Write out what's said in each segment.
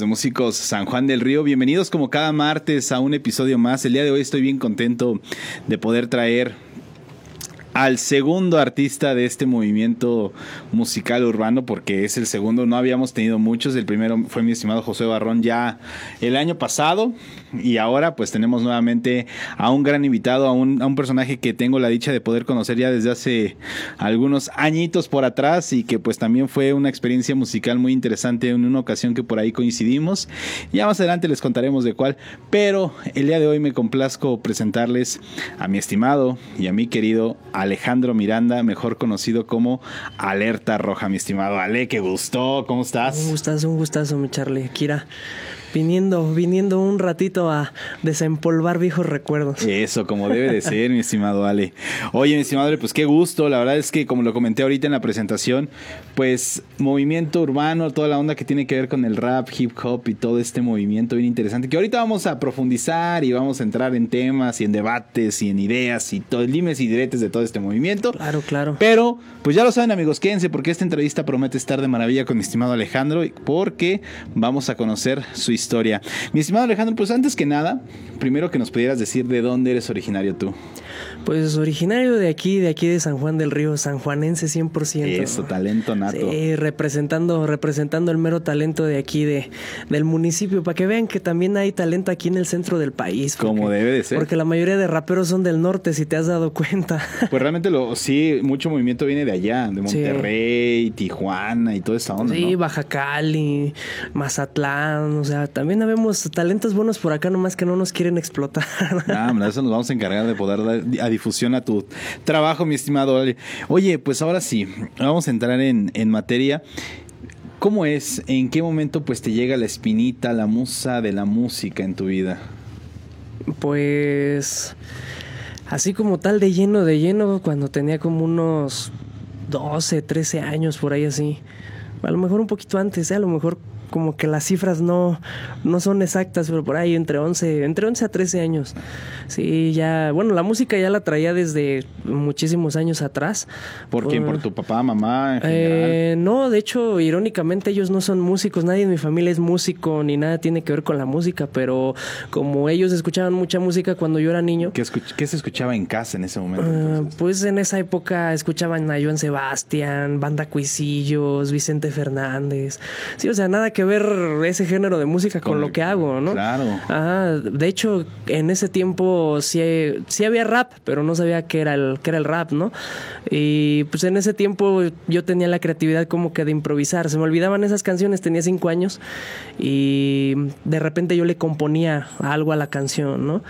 De Músicos San Juan del Río, bienvenidos como cada martes a un episodio más. El día de hoy estoy bien contento de poder traer al segundo artista de este movimiento musical urbano, porque es el segundo, no habíamos tenido muchos, el primero fue mi estimado José Barrón ya el año pasado y ahora pues tenemos nuevamente a un gran invitado, a un, a un personaje que tengo la dicha de poder conocer ya desde hace algunos añitos por atrás y que pues también fue una experiencia musical muy interesante en una ocasión que por ahí coincidimos. Ya más adelante les contaremos de cuál, pero el día de hoy me complazco presentarles a mi estimado y a mi querido Alejandro Miranda, mejor conocido como Alerta Roja, mi estimado Ale, qué gustó, ¿cómo estás? Un gustazo, un gustazo, mi Charlie. Kira, viniendo, viniendo un ratito a desempolvar viejos recuerdos. Eso, como debe de ser, mi estimado Ale. Oye, mi estimado Ale, pues qué gusto. La verdad es que, como lo comenté ahorita en la presentación, pues movimiento urbano, toda la onda que tiene que ver con el rap, hip hop y todo este movimiento bien interesante, que ahorita vamos a profundizar y vamos a entrar en temas y en debates y en ideas y todo, limes y diretes de todo este movimiento. Claro, claro. Pero, pues ya lo saben, amigos, quédense porque esta entrevista promete estar de maravilla con mi estimado Alejandro, porque vamos a conocer su historia. Mi estimado Alejandro, pues antes que nada, primero que nos pudieras decir de dónde eres originario tú. Pues originario de aquí, de aquí de San Juan del Río, sanjuanense 100%. Eso, talento nato. Sí, representando, representando el mero talento de aquí, de, del municipio, para que vean que también hay talento aquí en el centro del país. Como debe de ser. Porque la mayoría de raperos son del norte, si te has dado cuenta. Pues realmente lo, sí, mucho movimiento viene de allá, de Sí. Monterrey, Tijuana y toda esa onda. Sí, ¿no? Baja Cali, Mazatlán, o sea, también habemos talentos buenos por acá, nomás que no nos quieren explotar. Ah, hombre, eso nos vamos a encargar de poder dar a difusión a tu trabajo, mi estimado. Oye, pues ahora sí, vamos a entrar en, en materia. ¿Cómo es? ¿En qué momento pues te llega la espinita, la musa de la música en tu vida? Pues así como tal de lleno, de lleno, cuando tenía como unos 12, 13 años, por ahí así. A lo mejor un poquito antes, ¿eh? a lo mejor como que las cifras no, no son exactas, pero por ahí entre 11, entre 11 a 13 años. Sí, ya, bueno, la música ya la traía desde muchísimos años atrás. ¿Por quién? ¿Por tu papá, mamá? En general? Eh, no, de hecho, irónicamente ellos no son músicos, nadie en mi familia es músico ni nada tiene que ver con la música, pero como ellos escuchaban mucha música cuando yo era niño, ¿Qué, escuch- qué se escuchaba en casa en ese momento? ah, pues en esa época escuchaban a Joan Sebastián, Banda Cuisillos, Vicente Fernández. Sí, o sea, nada que ver ese género de música con, Con lo que hago, ¿no? claro. Ajá, de hecho, en ese tiempo sí, sí había rap, pero no sabía qué era el, qué era el rap, ¿no? Y pues en ese tiempo yo tenía la creatividad como que de improvisar. Se me olvidaban esas canciones, tenía cinco años y de repente yo le componía algo a la canción, ¿no?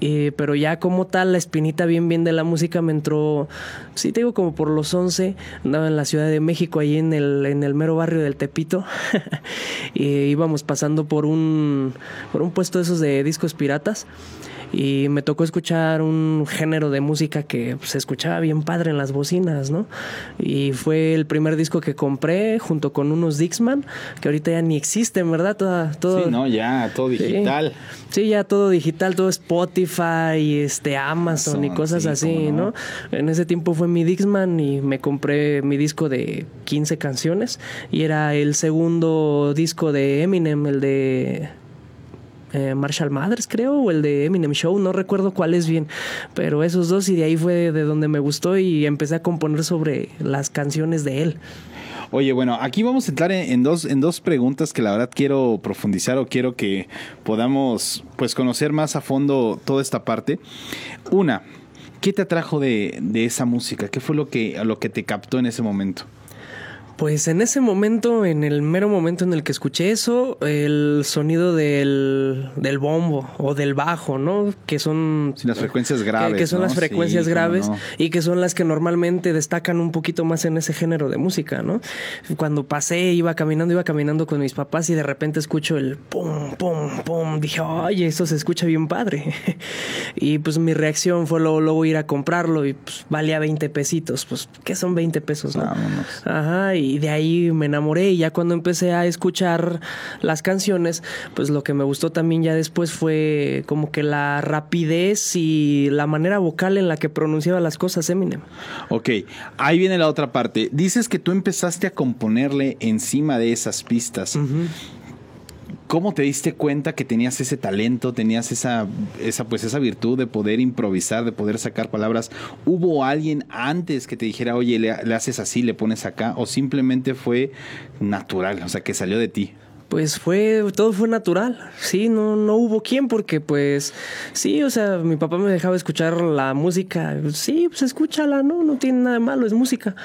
Y- pero ya como tal, la espinita bien, bien de la música me entró, sí te digo, como por los 11, andaba en la Ciudad de México, ahí en el, en el mero barrio del Tepito. y íbamos pasando por un, por un puesto de esos de discos piratas. Y me tocó escuchar un género de música que se escuchaba bien padre en las bocinas, ¿no? Y fue el primer disco que compré junto con unos Dixman, que ahorita ya ni existen, ¿verdad? Toda, todo, Sí, no, ya, todo digital. Sí, ya todo digital, todo Spotify, este Amazon y cosas sí, así. ¿no? En ese tiempo fue mi Dixman y me compré mi disco de 15 canciones y era el segundo disco de Eminem, el de eh, Marshall Mathers, creo, o el de Eminem Show, no recuerdo cuál es bien, pero esos dos y de ahí fue de donde me gustó y empecé a componer sobre las canciones de él. Oye, bueno, aquí vamos a entrar en, dos, en dos preguntas que la verdad quiero profundizar o quiero que podamos pues conocer más a fondo toda esta parte. Una, ¿qué te atrajo de, de esa música? ¿Qué fue lo que, lo que te captó en ese momento? Pues en ese momento, en el mero momento en el que escuché eso, el sonido del, del bombo o del bajo, ¿no? Que son... Sí, las frecuencias graves, Que, son ¿no? las frecuencias Sí, graves no. y que son las que normalmente destacan un poquito más en ese género de música, ¿no? Cuando pasé, iba caminando, iba caminando con mis papás y de repente escucho el pum, pum, pum. Dije, oye, eso se escucha bien padre. y pues mi reacción fue luego, luego ir a comprarlo y pues valía 20 pesitos. Pues, ¿qué son 20 pesos, no? Vámonos. Ajá, y de ahí me enamoré y ya cuando empecé a escuchar las canciones, pues lo que me gustó también ya después fue como que la rapidez y la manera vocal en la que pronunciaba las cosas Eminem. Ok, ahí viene la otra parte. Dices que tú empezaste a componerle encima de esas pistas. ¿Cómo te diste cuenta que tenías ese talento, tenías esa, esa, pues esa virtud de poder improvisar, de poder sacar palabras? ¿Hubo alguien antes que te dijera, oye, le, le haces así, le pones acá? ¿O simplemente fue natural, o sea, que salió de ti? Pues fue, todo fue natural, sí, no, no hubo quien porque pues sí, o sea, mi papá me dejaba escuchar la música, sí, pues escúchala, no, no tiene nada de malo, es música,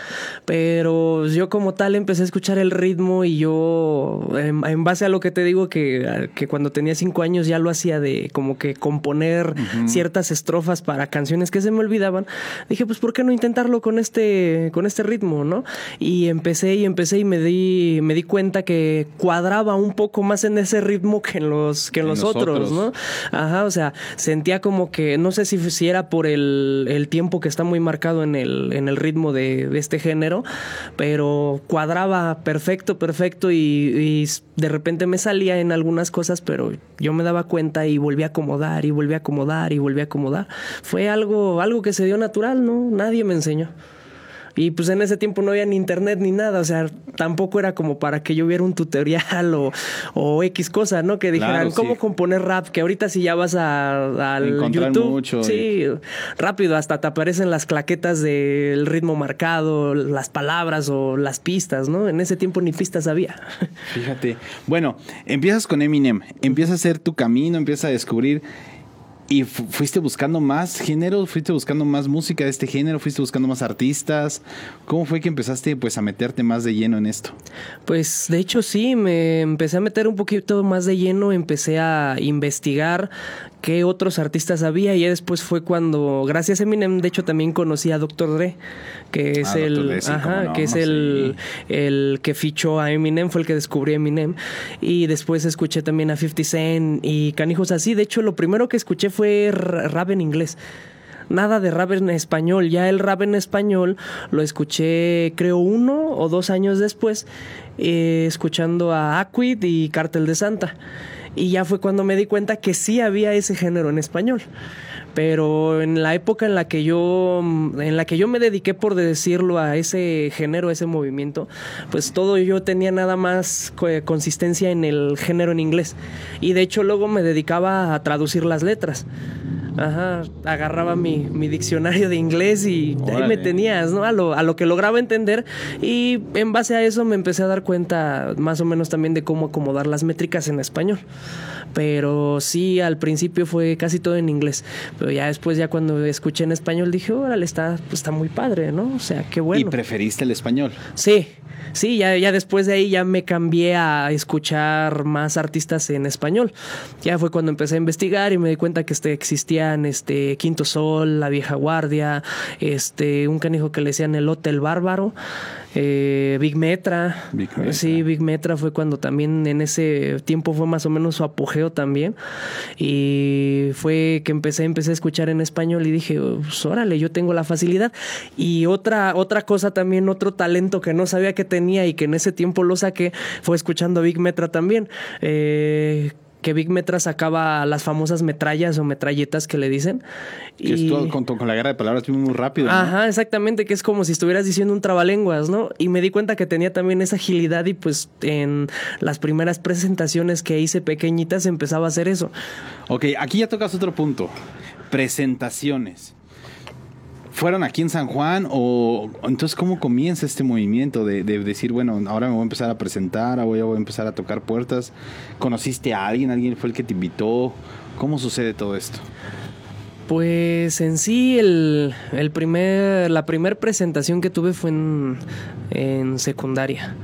pero yo como tal empecé a escuchar el ritmo y yo, en, base a lo que te digo, que, que, cuando tenía cinco años ya lo hacía de como que componer ciertas estrofas para canciones que se me olvidaban, dije, pues, ¿por qué no intentarlo con este, con este ritmo, no? Y empecé y empecé y me di, me di cuenta que cuadraba un poco más en ese ritmo que en los, que en, los, otros, ¿no? Ajá, o sea, sentía como que, no sé si, si era por el, el, tiempo que está muy marcado en el, en el ritmo de, este género, pero cuadraba perfecto, perfecto y, y, de repente me salía en algunas cosas, pero yo me daba cuenta y volví a acomodar y volví a acomodar y volví a acomodar. Fue algo, algo que se dio natural, ¿no? Nadie me enseñó. Y pues en ese tiempo no había ni internet ni nada, o sea, tampoco era como para que yo viera un tutorial o, o X cosa, ¿no? Que dijeran, ¿cómo componer rap? Que ahorita si ya vas a, al YouTube, mucho sí, rápido, hasta te aparecen las claquetas del ritmo marcado, las palabras o las pistas, ¿no? En ese tiempo ni pistas había. Fíjate. Bueno, empiezas con Eminem, empiezas a hacer tu camino, empiezas a descubrir ¿Y fuiste buscando más géneros? ¿Fuiste buscando más música de este género? ¿Fuiste buscando más artistas? ¿Cómo fue que empezaste pues a meterte más de lleno en esto? Pues de hecho sí, me empecé a meter un poquito más de lleno, empecé a investigar qué otros artistas había y después fue cuando, gracias a Eminem, de hecho también conocí a Dr. Dre, que es ah, el, ajá, que es el, el que fichó a Eminem, fue el que descubrió a Eminem y después escuché también a 50 Cent y canijos así, de hecho lo primero que escuché fue rap en inglés nada de rap en español. Ya el rap en español lo escuché creo uno o dos años después, eh, escuchando a Aquid y Cartel de Santa. Y ya fue cuando me di cuenta que sí había ese género en español. Pero en la época en la que yo en la que yo me dediqué por decirlo a ese género, a ese movimiento, pues todo yo tenía nada más consistencia en el género en inglés. Y de hecho luego me dedicaba a traducir las letras. Ajá, agarraba mi, mi, diccionario de inglés y ahí me tenías, ¿no? A lo, a lo que lograba entender y en base a eso me empecé a dar cuenta más o menos también de cómo acomodar las métricas en español. Pero sí, al principio fue casi todo en inglés, pero ya después, ya cuando escuché en español, dije, órale, está, pues, está muy padre, ¿no? O sea, qué bueno. ¿Y preferiste el español? Sí, sí, ya, ya después de ahí ya me cambié a escuchar más artistas en español. Ya fue cuando empecé a investigar y me di cuenta que este, existían este Quinto Sol, La Vieja Guardia, este, un canijo que le decían el Hotel Bárbaro. Eh, Big, Metra. Sí, Big Metra fue cuando también en ese tiempo fue más o menos su apogeo también. Y fue que empecé, empecé a escuchar en español y dije, pues, órale, yo tengo la facilidad. Y otra, otra cosa también, otro talento que no sabía que tenía y que en ese tiempo lo saqué, fue escuchando Big Metra también. Eh, que Big Metra sacaba las famosas metrallas o metralletas que le dicen. Que y... es con, con, la guerra de palabras muy rápido. Ajá, exactamente, que es como si estuvieras diciendo un trabalenguas, ¿no? Y me di cuenta que tenía también esa agilidad y pues en las primeras presentaciones que hice pequeñitas empezaba a hacer eso. Ok, aquí ya tocas otro punto. Presentaciones fueron aquí en San Juan o entonces cómo comienza este movimiento de, decir, bueno, ahora me voy a empezar a presentar, ahora voy a empezar a tocar puertas? ¿Conociste a alguien? ¿Alguien fue el que te invitó? ¿Cómo sucede todo esto? Pues en sí, el, primer, la primera presentación que tuve fue en, secundaria.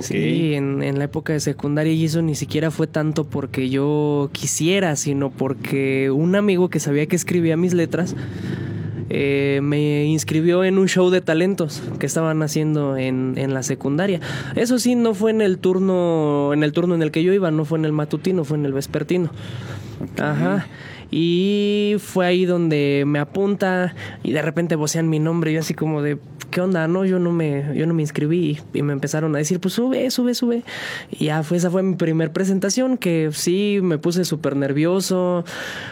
Sí, en, en, la época de secundaria y eso ni siquiera fue tanto porque yo quisiera, sino porque un amigo que sabía que escribía mis letras eh, me inscribió en un show de talentos que estaban haciendo en, en, la secundaria. Eso sí, no fue en el turno, en el turno en el que yo iba, no fue en el matutino, fue en el vespertino. Ajá. Y fue ahí donde me apunta y de repente vocean mi nombre y así como de ¿qué onda? No, yo no me, yo no me inscribí y me empezaron a decir, pues sube, sube, sube. Y ya fue, esa fue mi primer presentación que sí me puse súper nervioso.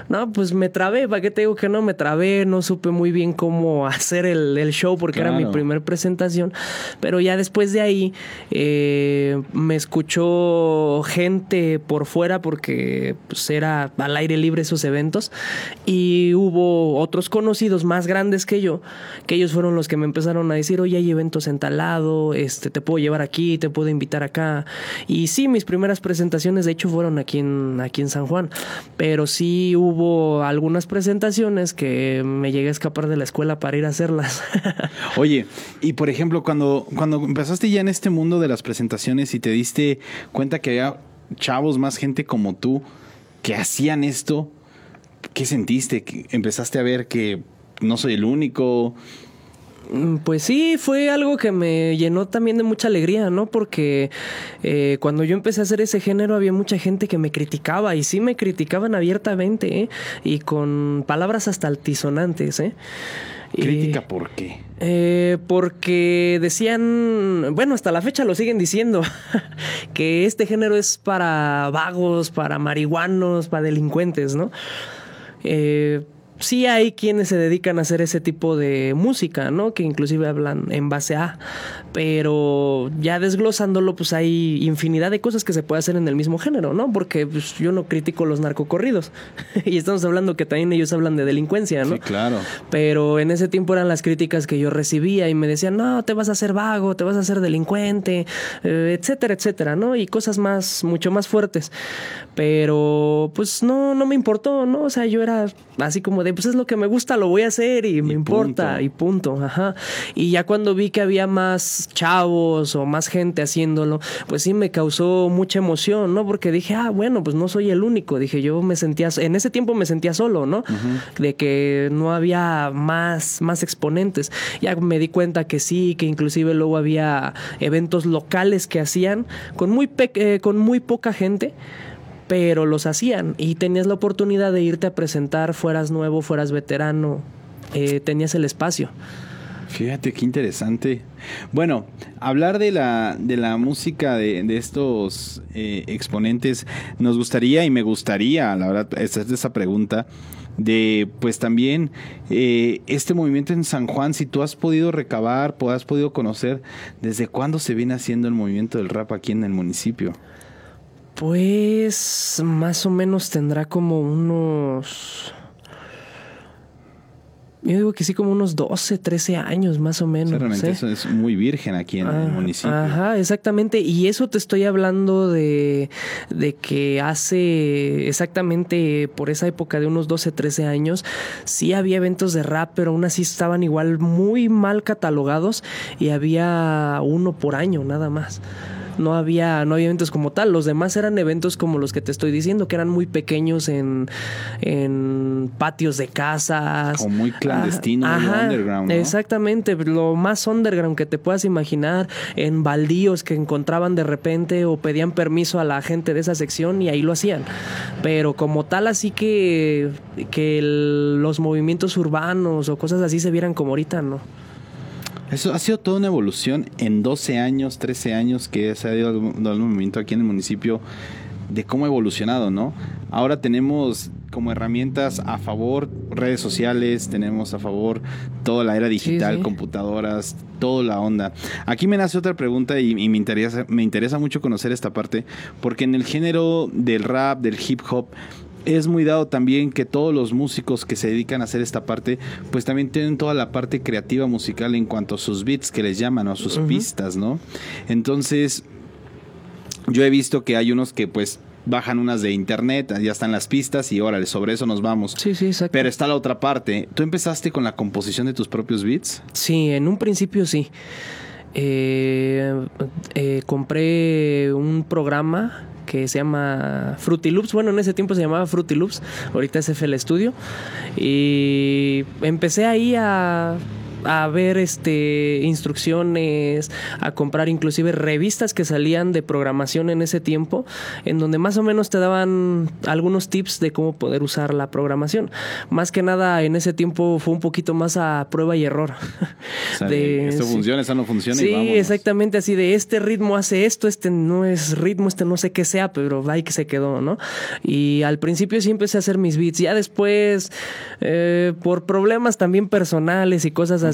No, pues me trabé, ¿para qué te digo que no? Me trabé, no supe muy bien cómo hacer el, show porque era mi primer presentación. Pero ya después de ahí eh, me escuchó gente por fuera porque pues, era al aire libre esos eventos y hubo otros conocidos más grandes que yo, que ellos fueron los que me empezaron a decir, oye, hay eventos en tal lado, este, te puedo llevar aquí, te puedo invitar acá. Y sí, mis primeras presentaciones de hecho fueron aquí en, aquí en San Juan, pero sí hubo algunas presentaciones que me llegué a escapar de la escuela para ir a hacerlas. Oye, y por ejemplo, cuando, cuando empezaste ya en este mundo de las presentaciones y te diste cuenta que había chavos, más gente como tú, que hacían esto, ¿qué sentiste? ¿Empezaste a ver que no soy el único? Mm, pues sí, fue algo que me llenó también de mucha alegría, ¿no? Porque eh, cuando yo empecé a hacer ese género había mucha gente que me criticaba y sí me criticaban abiertamente ¿eh? y con palabras hasta altisonantes, ¿eh? ¿Crítica por qué? Eh, porque decían, bueno, hasta la fecha lo siguen diciendo, que este género es para vagos, para marihuanos, para delincuentes, ¿no? Eh, sí hay quienes se dedican a hacer ese tipo de música, ¿no? Que inclusive hablan en base a, pero ya desglosándolo, pues hay infinidad de cosas que se puede hacer en el mismo género, ¿no? Porque pues, yo no critico los narcocorridos y estamos hablando que también ellos hablan de delincuencia, ¿no? Sí, claro. Pero en ese tiempo eran las críticas que yo recibía y me decían, no, te vas a hacer vago, te vas a hacer delincuente, eh, etcétera, etcétera, ¿no? Y cosas más, mucho más fuertes. Pero pues no, no me importó, ¿no? O sea, yo era así como de pues es lo que me gusta, lo voy a hacer y, me importa y punto, ajá. Y ya cuando vi que había más chavos o más gente haciéndolo, pues sí me causó mucha emoción, ¿no? Porque dije, ah, bueno, pues no soy el único, dije, yo me sentía, en ese tiempo me sentía solo, ¿no? De que no había más, más exponentes. Ya me di cuenta que sí, que inclusive luego había eventos locales que hacían con muy, eh, con muy poca gente pero los hacían y tenías la oportunidad de irte a presentar, fueras nuevo, fueras veterano, eh, tenías el espacio. Fíjate qué interesante. Bueno, hablar de la, de la música de, estos eh, exponentes, nos gustaría y me gustaría, la verdad, hacer esa pregunta de pues también eh, este movimiento en San Juan, si tú has podido recabar, has podido conocer, ¿desde cuándo se viene haciendo el movimiento del rap aquí en el municipio? Pues más o menos tendrá como unos... Yo digo que sí, como unos 12, 13 años más o menos. realmente eso es muy virgen aquí en el municipio. Ajá, exactamente. Y eso te estoy hablando de, de que hace exactamente por esa época de unos 12, 13 años, sí había eventos de rap, pero aún así estaban igual muy mal catalogados y había uno por año nada más no había, no había eventos como tal. Los demás eran eventos como los que te estoy diciendo, que eran muy pequeños en, en patios de casas. O muy clandestino, underground. Exactamente, lo más underground que te puedas imaginar, en baldíos que encontraban de repente o pedían permiso a la gente de esa sección y ahí lo hacían. Pero como tal, así que, que los movimientos urbanos o cosas así se vieran como ahorita, no. Eso ha sido toda una evolución en 12 años, 13 años que se ha ido el movimiento aquí en el municipio de cómo ha evolucionado, ¿no? Ahora tenemos como herramientas a favor redes sociales, tenemos a favor toda la era digital, computadoras, toda la onda. Aquí me nace otra pregunta y, y, me, interesa, me interesa mucho conocer esta parte, porque en el género del rap, del hip hop, es muy dado también que todos los músicos que se dedican a hacer esta parte, pues también tienen toda la parte creativa musical en cuanto a sus beats que les llaman o a sus pistas, ¿no? Entonces, yo he visto que hay unos que pues bajan unas de internet, ya están las pistas y órale, sobre eso nos vamos. Sí, sí, exacto. Pero está la otra parte. ¿Tú empezaste con la composición de tus propios beats? Sí, en un principio sí. Eh, eh, compré un programa que se llama Fruity Loops. Bueno, en ese tiempo se llamaba Fruity Loops, ahorita es FL Studio. Y empecé ahí a a ver este instrucciones, a comprar inclusive revistas que salían de programación en ese tiempo, en donde más o menos te daban algunos tips de cómo poder usar la programación. Más que nada en ese tiempo fue un poquito más a prueba y error. de, esto funciona, esto no funciona. Sí, exactamente así de este ritmo hace esto, este no es ritmo, este no sé qué sea, pero ahí que se quedó, ¿no? Y al principio sí empecé a hacer mis beats, ya después eh, por problemas también personales y cosas así,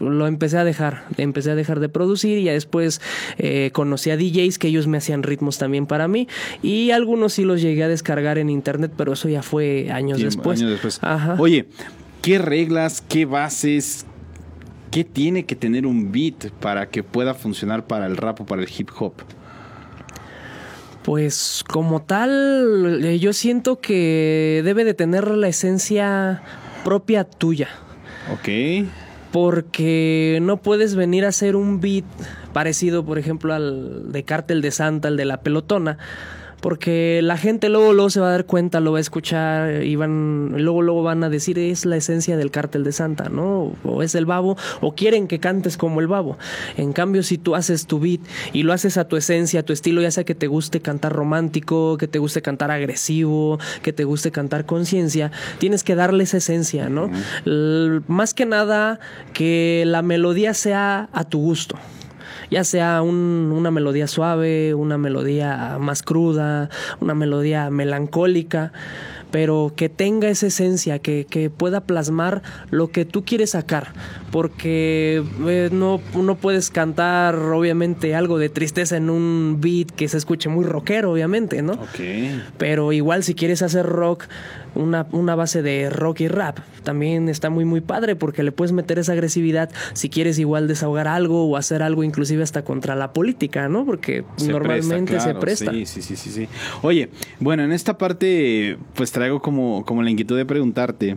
lo empecé a dejar, empecé a dejar de producir y ya después eh, conocí a DJs que ellos me hacían ritmos también para mí y algunos sí los llegué a descargar en internet, pero eso ya fue años después. Años después. Oye, ¿qué reglas, qué bases, qué tiene que tener un beat para que pueda funcionar para el rap o para el hip hop? Pues como tal, eh, yo siento que debe de tener la esencia propia tuya. Ok. Porque no puedes venir a hacer un beat parecido, por ejemplo, al de Cártel de Santa, el de la pelotona porque la gente luego, luego se va a dar cuenta, lo va a escuchar y van, luego, luego van a decir es la esencia del cártel de Santa, ¿no? O es el babo, o quieren que cantes como el babo. En cambio, si tú haces tu beat y lo haces a tu esencia, a tu estilo, ya sea que te guste cantar romántico, que te guste cantar agresivo, que te guste cantar conciencia, tienes que darle esa esencia, ¿no? Más que nada, que la melodía sea a tu gusto ya sea una melodía suave, una melodía más cruda, una melodía melancólica, pero que tenga esa esencia, que, pueda plasmar lo que tú quieres sacar, porque eh, no, no puedes cantar obviamente algo de tristeza en un beat que se escuche muy rockero, obviamente, ¿no? Ok. Pero igual si quieres hacer rock, una, una base de rock y rap. También está muy muy padre porque le puedes meter esa agresividad si quieres igual desahogar algo o hacer algo inclusive hasta contra la política, ¿no? Porque normalmente se presta. Sí, sí, sí, sí, sí. Oye, bueno, en esta parte pues traigo como, como la inquietud de preguntarte.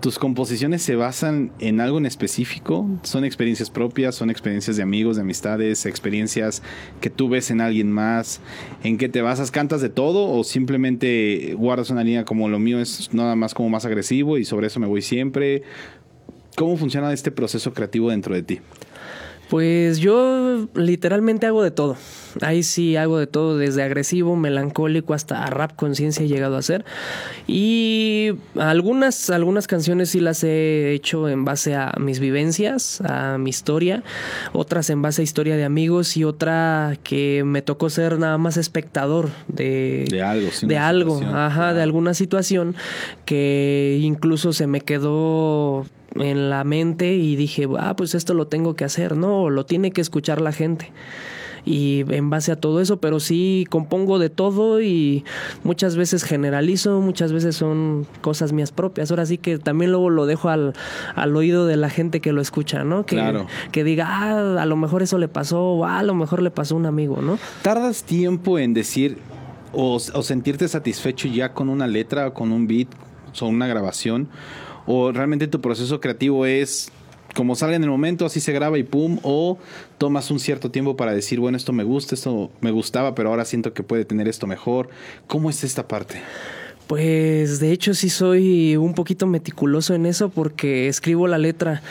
¿Tus composiciones se basan en algo en específico? ¿Son experiencias propias? ¿Son experiencias de amigos, de amistades? ¿Experiencias que tú ves en alguien más? ¿En qué te basas? ¿Cantas de todo o simplemente guardas una línea como lo mío es nada más como más agresivo y sobre eso me voy siempre? ¿Cómo funciona este proceso creativo dentro de ti? Pues yo literalmente hago de todo. Ahí sí hago de todo, desde agresivo, melancólico hasta rap conciencia he llegado a hacer. Y algunas, algunas canciones sí las he hecho en base a mis vivencias, a mi historia, otras en base a historia de amigos y otra que me tocó ser nada más espectador de, de algo, de algo, ajá, de alguna situación que incluso se me quedó en la mente y dije, ah, pues esto lo tengo que hacer, no, lo tiene que escuchar la gente. Y en base a todo eso, pero sí compongo de todo y muchas veces generalizo, muchas veces son cosas mías propias. Ahora sí que también luego lo dejo al, al oído de la gente que lo escucha, ¿no? Que, que diga, ah, a lo mejor eso le pasó, o ah, a lo mejor le pasó a un amigo, ¿no? ¿Tardas tiempo en decir o, o sentirte satisfecho ya con una letra, con un beat, o una grabación? O realmente tu proceso creativo es como salga en el momento, así se graba y pum, o tomas un cierto tiempo para decir, bueno, esto me gusta, esto me gustaba, pero ahora siento que puede tener esto mejor. ¿Cómo es esta parte? Pues de hecho sí soy un poquito meticuloso en eso porque escribo la letra.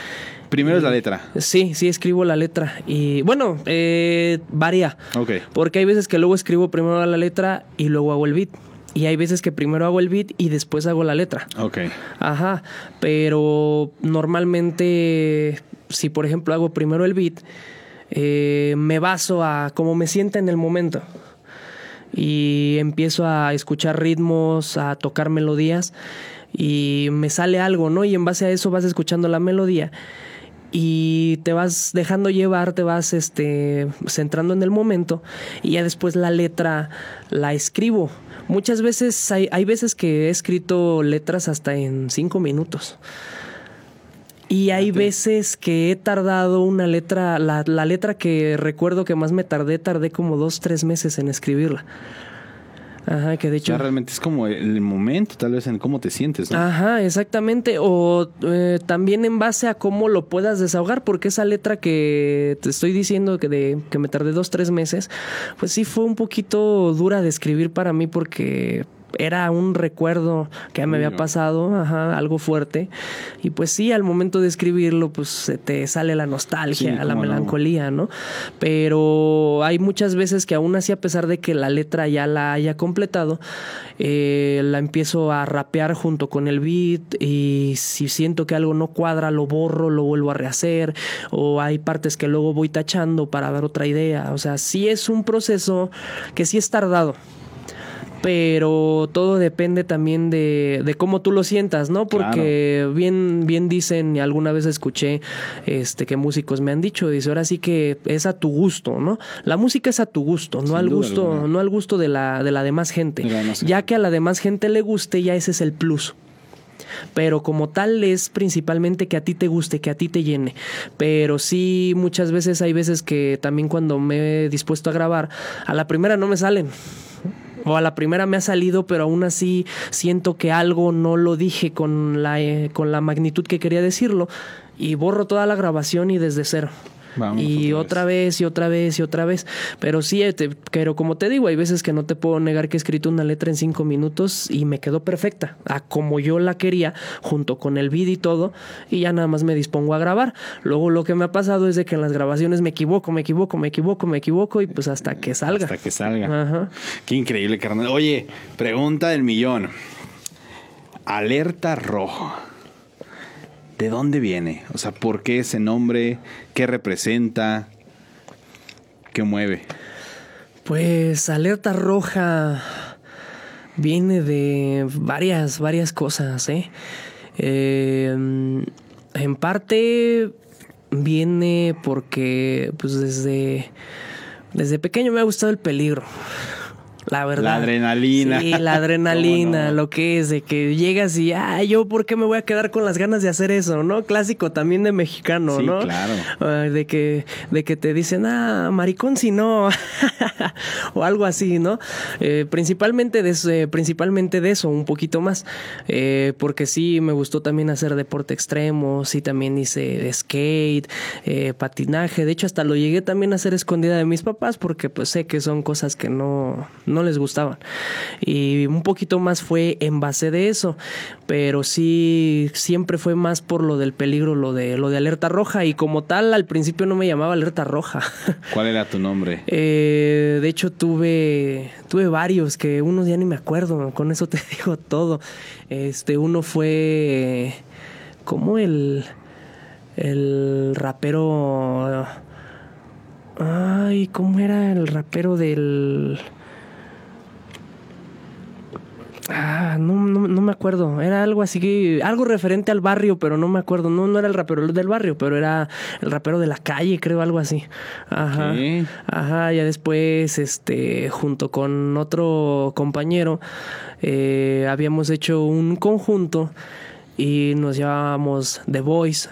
Primero es la letra. Sí, sí, escribo la letra. Y bueno, eh, varía. Ok. Porque hay veces que luego escribo primero la letra y luego hago el beat. Y hay veces que primero hago el beat y después hago la letra. Ok. Ajá. Pero normalmente, si por ejemplo hago primero el beat, eh, me baso a cómo me sienta en el momento. Y empiezo a escuchar ritmos, a tocar melodías y me sale algo, ¿no? Y en base a eso vas escuchando la melodía y te vas dejando llevar, te vas este, centrando en el momento y ya después la letra la escribo. Muchas veces hay, hay veces que he escrito letras hasta en cinco minutos. Y hay veces que he tardado una letra, la, la, letra que recuerdo que más me tardé, tardé como dos, tres meses en escribirla. Ajá, que de hecho. realmente es como el momento, tal vez en cómo te sientes, ¿no? Ajá, exactamente. O eh, también en base a cómo lo puedas desahogar, porque esa letra que te estoy diciendo que, de, que me tardé dos, tres meses, pues sí fue un poquito dura de escribir para mí porque era un recuerdo que me había pasado, ajá, algo fuerte. Y pues sí, al momento de escribirlo, pues se te sale la nostalgia, la melancolía, no. Pero hay muchas veces que aún así, a pesar de que la letra ya la haya completado, eh, la empiezo a rapear junto con el beat y si siento que algo no cuadra, lo borro, lo vuelvo a rehacer o hay partes que luego voy tachando para ver otra idea. O sea, sí es un proceso que sí es tardado pero todo depende también de, de, cómo tú lo sientas, ¿no? Porque bien, bien dicen, y alguna vez escuché este, que músicos me han dicho, dice, ahora sí que es a tu gusto, ¿no? La música es a tu gusto, no al gusto, no al gusto de la, de la demás gente. ya que a la demás gente le guste, ya ese es el plus pero como tal es principalmente que a ti te guste, que a ti te llene. Pero sí, muchas veces hay veces que también cuando me he dispuesto a grabar, a la primera no me salen o a la primera me ha salido, pero aún así siento que algo no lo dije con la, eh, con la magnitud que quería decirlo. Y borro toda la grabación y desde cero y otra vez. y otra vez y otra vez. Pero sí, eh, pero como te digo, hay veces que no te puedo negar que he escrito una letra en cinco minutos y me quedó perfecta, a como yo la quería, junto con el vídeo y todo, y ya nada más me dispongo a grabar. Luego lo que me ha pasado es de que en las grabaciones me equivoco, me equivoco, me equivoco, me equivoco, y pues hasta que salga. Hasta que salga. Ajá. Qué increíble, carnal. Oye, pregunta del millón. Alerta rojo. ¿De dónde viene? O sea, ¿por qué ese nombre? ¿Qué representa? ¿Qué mueve? Pues alerta roja viene de varias, varias cosas, ¿eh? eh en parte viene porque pues desde, desde pequeño me ha gustado el peligro la verdad. La adrenalina. Sí, la adrenalina, lo que es de que llegas y, ah, yo por qué me voy a quedar con las ganas de hacer eso, ¿no? Clásico también de mexicano, sí, ¿no? claro. de que de que te dicen, "Ah, maricón si no." o algo así, ¿no? Eh, principalmente de eso, eh, principalmente de eso, un poquito más. Eh, porque sí me gustó también hacer deporte extremo, sí también hice skate, patinaje, de hecho hasta lo llegué también a hacer escondida de mis papás porque pues sé que son cosas que no no les gustaban. Y un poquito más fue en base de eso, pero sí siempre fue más por lo del peligro, lo de lo de alerta roja y como tal al principio no me llamaba alerta roja. ¿Cuál era tu nombre? Eh, de hecho tuve tuve varios que unos ya ni me acuerdo, con eso te digo todo. Este uno fue como el el rapero Ay, ¿cómo era el rapero del Ah, no, no, me acuerdo. Era algo así que. Algo referente al barrio, pero no me acuerdo. No, no era el rapero del barrio, pero era el rapero de la calle, creo, algo así. Ajá. Ajá. Ya después, este, junto con otro compañero, eh, habíamos hecho un conjunto y nos llamábamos The Boys.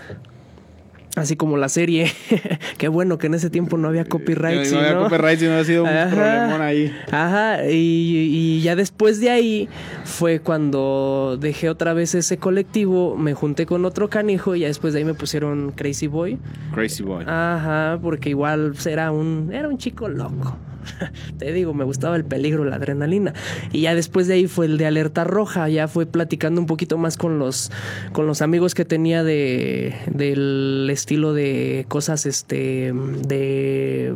Así como la serie. Qué bueno que en ese tiempo no había copyright. No, había copyright, no había sido un problemón ahí. Ajá, y, ya después de ahí fue cuando dejé otra vez ese colectivo, me junté con otro canijo y ya después de ahí me pusieron Crazy Boy. Crazy Boy. Ajá, porque igual era un, era un chico loco. te digo, me gustaba el peligro, la adrenalina. Y ya después de ahí fue el de alerta roja, ya fue platicando un poquito más con los, con los amigos que tenía de, del estilo de cosas, este, de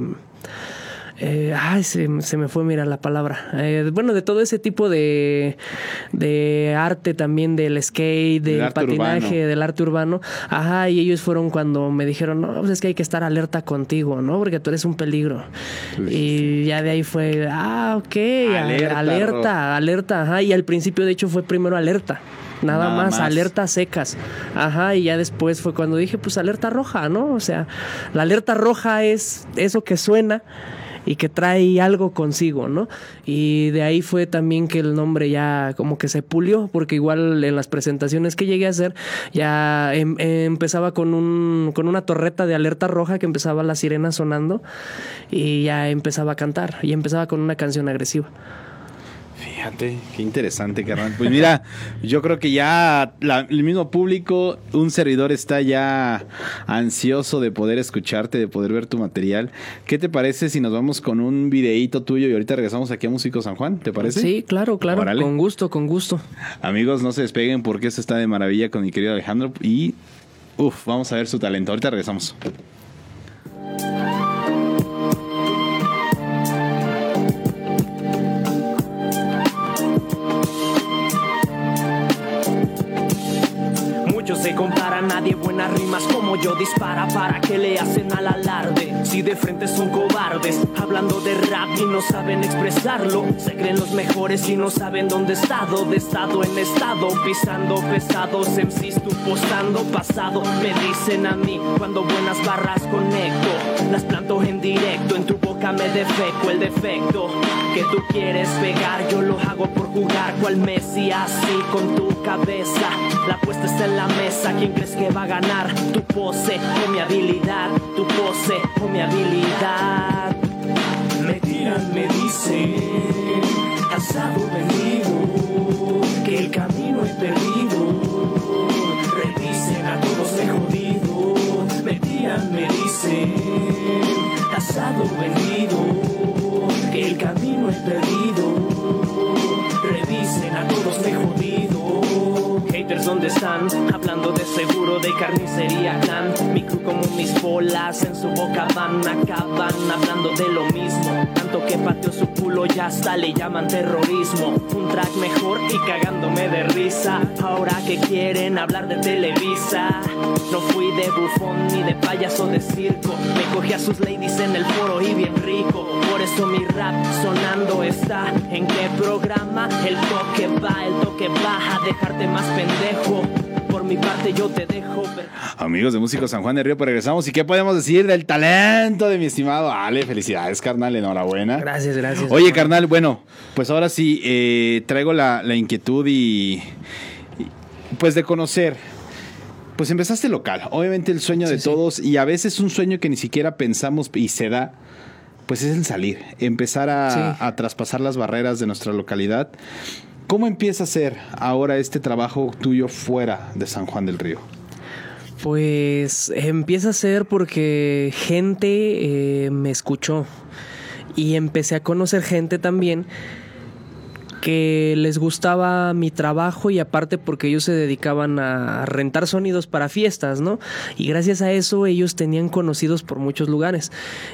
eh, ay, se, me fue, mira la palabra. Eh, bueno, de todo ese tipo de, de arte también, del skate, del patinaje, del arte urbano. Ajá, y ellos fueron cuando me dijeron, no, pues es que hay que estar alerta contigo, ¿no? Porque tú eres un peligro. Y ya de ahí fue, ah, ok, alerta, alerta, alerta, ajá. Y al principio, de hecho, fue primero alerta. Nada, más, más, alerta secas. Ajá, y ya después fue cuando dije, pues alerta roja, ¿no? O sea, la alerta roja es eso que suena y que trae algo consigo, ¿no? Y de ahí fue también que el nombre ya como que se pulió, porque igual en las presentaciones que llegué a hacer ya em, empezaba con, un, con una torreta de alerta roja que empezaba la sirena sonando y ya empezaba a cantar y empezaba con una canción agresiva. Fíjate, qué interesante, carnal. Pues mira, yo creo que ya el mismo público, un servidor está ya ansioso de poder escucharte, de poder ver tu material. ¿Qué te parece si nos vamos con un videíto tuyo y ahorita regresamos aquí a Músico San Juan? ¿Te parece? Sí, claro, claro. Con gusto, con gusto. Amigos, no se despeguen porque esto está de maravilla con mi querido Alejandro y, uff, vamos a ver su talento. Ahorita regresamos. Se compara, nadie buenas rimas como yo dispara. Para que le hacen al alarde. Si de frente son cobardes, hablando de rap y no saben expresarlo, se creen los mejores y no saben dónde estado, de estado en estado, pisando pesados, MCs tú postando pasado, me dicen a mí cuando buenas barras conecto, las planto en directo, en tu boca me defeco el defecto que tú quieres pegar, yo lo hago por jugar, cual Messi así con tu cabeza, la apuesta está en la mesa ¿Quién crees que va a ganar? Tu pose o mi habilidad, tu pose o mi habilidad. Me tiran, me dicen, cansado, vendido, que el camino es perdido. Revisen a todos de jodido. Me tiran, me dicen, cansado, vendido, que el camino es perdido. Revisen a todos de jodido. Haters, ¿dónde están? Hablando de seguro de carnicería clan. Mi crew como mis bolas en su boca van, acaban hablando de lo mismo. Tanto que pateó su culo ya hasta le llaman terrorismo. Un track mejor y cagándome de risa. Ahora que quieren hablar de Televisa. No fui de bufón ni de payaso de circo. Me cogí a sus ladies en el foro y bien rico. Por eso mi rap sonando está. ¿En qué programa? El toque va, el toque va a dejarte más pendejo. Por mi parte yo te dejo Amigos de Músico San Juan de Río, pues regresamos. ¿Y qué podemos decir del talento de mi estimado Ale? Felicidades, carnal, enhorabuena. Gracias, gracias. Oye, carnal, bueno, pues ahora sí, eh, traigo la, inquietud y, pues de conocer pues empezaste local. Obviamente el sueño de todos y a veces un sueño que ni siquiera pensamos y se da, pues es el salir, empezar a, a, traspasar las barreras de nuestra localidad. ¿Cómo empieza a ser ahora este trabajo tuyo fuera de San Juan del Río? Pues empieza a ser porque gente eh, me escuchó y empecé a conocer gente también que les gustaba mi trabajo y aparte porque ellos se dedicaban a rentar sonidos para fiestas, ¿no? Y gracias a eso ellos tenían conocidos por muchos lugares.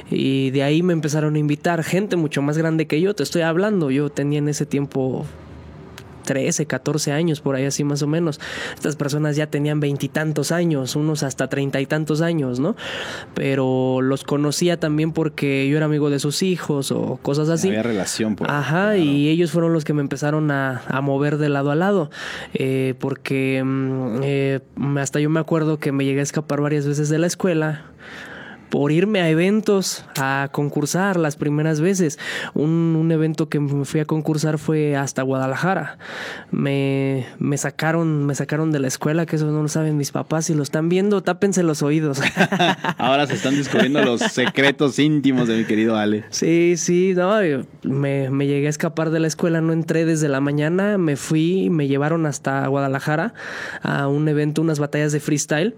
Y de ahí me empezaron a invitar gente mucho más grande que yo, te estoy hablando, yo tenía en ese tiempo 13, 14 años, por ahí así más o menos. Estas personas ya tenían veintitantos años, unos hasta treinta y tantos años, ¿no? Pero los conocía también porque yo era amigo de sus hijos o cosas así. Había relación, por Ajá, y ellos fueron los que me empezaron a, mover de lado a lado, eh, porque mm, eh, hasta yo me acuerdo que me llegué a escapar varias veces de la escuela por irme a eventos, a concursar las primeras veces. Un, evento que me fui a concursar fue hasta Guadalajara. Me, me, sacaron, me sacaron de la escuela, que eso no lo saben mis papás. Si lo están viendo, tápense los oídos. Ahora se están descubriendo los secretos íntimos de mi querido Ale. Sí, sí, no, me, me llegué a escapar de la escuela, no entré desde la mañana, me fui, me llevaron hasta Guadalajara a un evento, unas batallas de freestyle.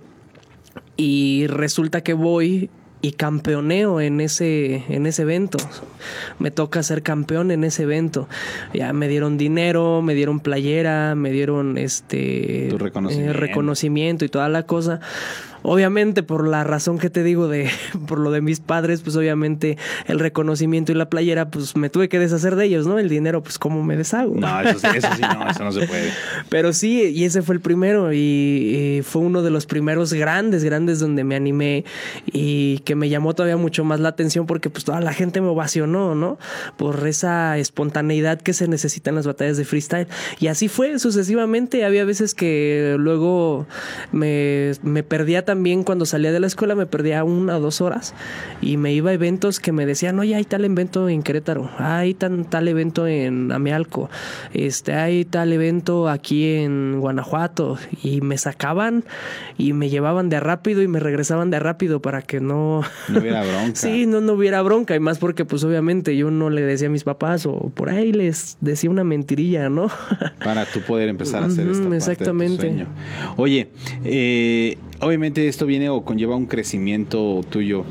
Y resulta que voy y campeoneo en ese, en ese evento. Me toca ser campeón en ese evento. Ya me dieron dinero, me dieron playera, me dieron este reconocimiento. Eh, reconocimiento y toda la cosa. Obviamente, por la razón que te digo de por lo de mis padres, pues obviamente el reconocimiento y la playera, pues me tuve que deshacer de ellos, ¿no? El dinero, pues cómo me deshago. No, eso, sí, no, eso no se puede. Pero sí, y ese fue el primero y, fue uno de los primeros grandes, grandes donde me animé y que me llamó todavía mucho más la atención porque pues toda la gente me ovacionó, ¿no? Por esa espontaneidad que se necesita en las batallas de freestyle. Y así fue sucesivamente. Había veces que luego me, me perdía también también cuando salía de la escuela me perdía una o dos horas y me iba a eventos que me decían, oye, hay tal evento en Querétaro, hay tan, tal evento en Amealco, este, hay tal evento aquí en Guanajuato y me sacaban y me llevaban de rápido y me regresaban de rápido para que no... No hubiera bronca. sí, no, no hubiera bronca y más porque pues obviamente yo no le decía a mis papás o por ahí les decía una mentirilla, ¿no? Para tú poder empezar a hacer esta Ujú, parte de tu exactamente. sueño. Oye, eh, obviamente esto viene o conlleva un crecimiento tuyo.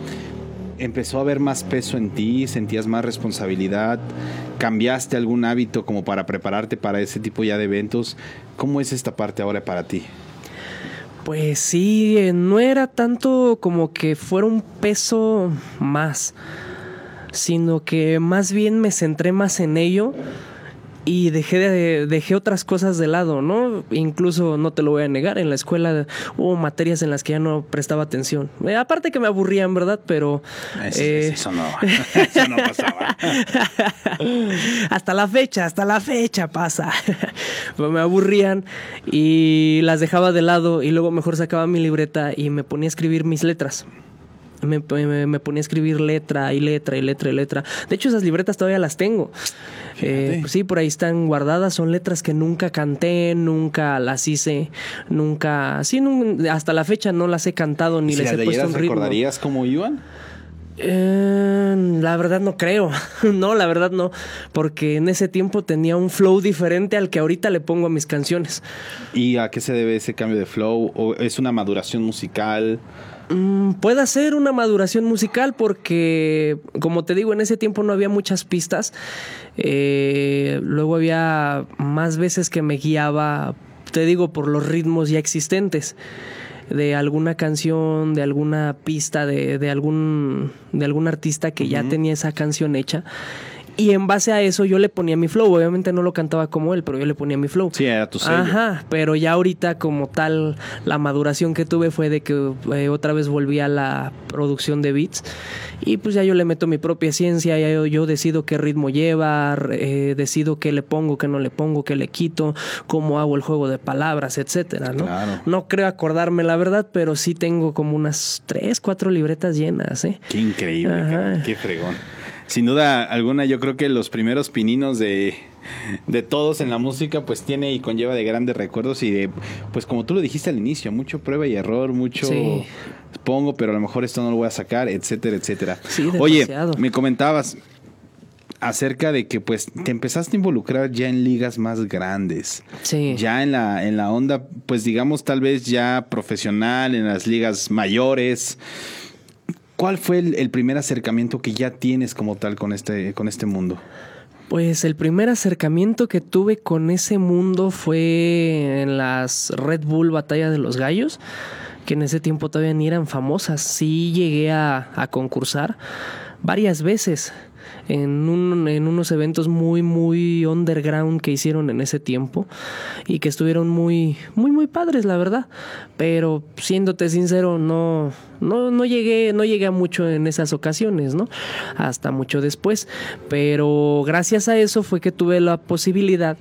¿Empezó a haber más peso en ti? ¿Sentías más responsabilidad? ¿Cambiaste algún hábito como para prepararte para ese tipo ya de eventos? ¿Cómo es esta parte ahora para ti? Pues sí, eh, no era tanto como que fuera un peso más, sino que más bien me centré más en ello y dejé, de, dejé otras cosas de lado, ¿no? Incluso no te lo voy a negar, en la escuela hubo materias en las que ya no prestaba atención. Eh, aparte que me aburrían, ¿verdad? Pero... Eso, eh, eso no, eso no pasaba. hasta la fecha, hasta la fecha pasa. Me aburrían y las dejaba de lado y luego mejor sacaba mi libreta y me ponía a escribir mis letras. Me, me- me ponía a escribir letra y letra y letra y letra. De hecho, esas libretas todavía las tengo. Eh, pues sí, por ahí están guardadas. Son letras que nunca canté, nunca las hice, nunca. Sí, nun- hasta la fecha no las he cantado ni si les he puesto un ritmo. ¿recordarías cómo iban? Eh, la verdad no creo. no, la verdad no. Porque en ese tiempo tenía un flow diferente al que ahorita le pongo a mis canciones. ¿Y a qué se debe ese cambio de flow? ¿O es una maduración musical? Mm, puede ser una maduración musical porque, como te digo, en ese tiempo no había muchas pistas. Eh, luego había más veces que me guiaba, te digo, por los ritmos ya existentes de alguna canción, de alguna pista, de, de algún, de algún artista que ya tenía esa canción hecha. Y en base a eso yo le ponía mi flow. Obviamente no lo cantaba como él, pero yo le ponía mi flow. Sí, era tu sello. Ajá, pero ya ahorita como tal la maduración que tuve fue de que eh, otra vez volví a la producción de beats y pues ya yo le meto mi propia ciencia, ya yo, yo decido qué ritmo lleva, eh, decido qué le pongo, qué no le pongo, qué le quito, cómo hago el juego de palabras, etcétera, ¿no? Claro. No creo acordarme la verdad, pero sí tengo como unas tres, cuatro libretas llenas, ¿eh? Qué increíble, Ajá. qué fregón. Sin duda alguna, yo creo que los primeros pininos de, de todos en la música, pues tiene y conlleva de grandes recuerdos y de, pues como tú lo dijiste al inicio, mucho prueba y error, mucho Sí. pongo, pero a lo mejor esto no lo voy a sacar, etcétera, etcétera. Sí, Oye, me comentabas acerca de que pues te empezaste a involucrar ya en ligas más grandes. Sí. Ya en la, en la onda, pues digamos tal vez ya profesional, en las ligas mayores. ¿Cuál fue el, primer acercamiento que ya tienes como tal con este, con este mundo? Pues el primer acercamiento que tuve con ese mundo fue en las Red Bull Batalla de los Gallos, que en ese tiempo todavía ni eran famosas. Sí llegué a, a concursar varias veces en, un- en unos eventos muy, muy underground que hicieron en ese tiempo y que estuvieron muy, muy, muy padres, la verdad. Pero siéndote sincero, no, no, no llegué, no llegué a mucho en esas ocasiones, ¿no? Hasta mucho después. Pero gracias a eso fue que tuve la posibilidad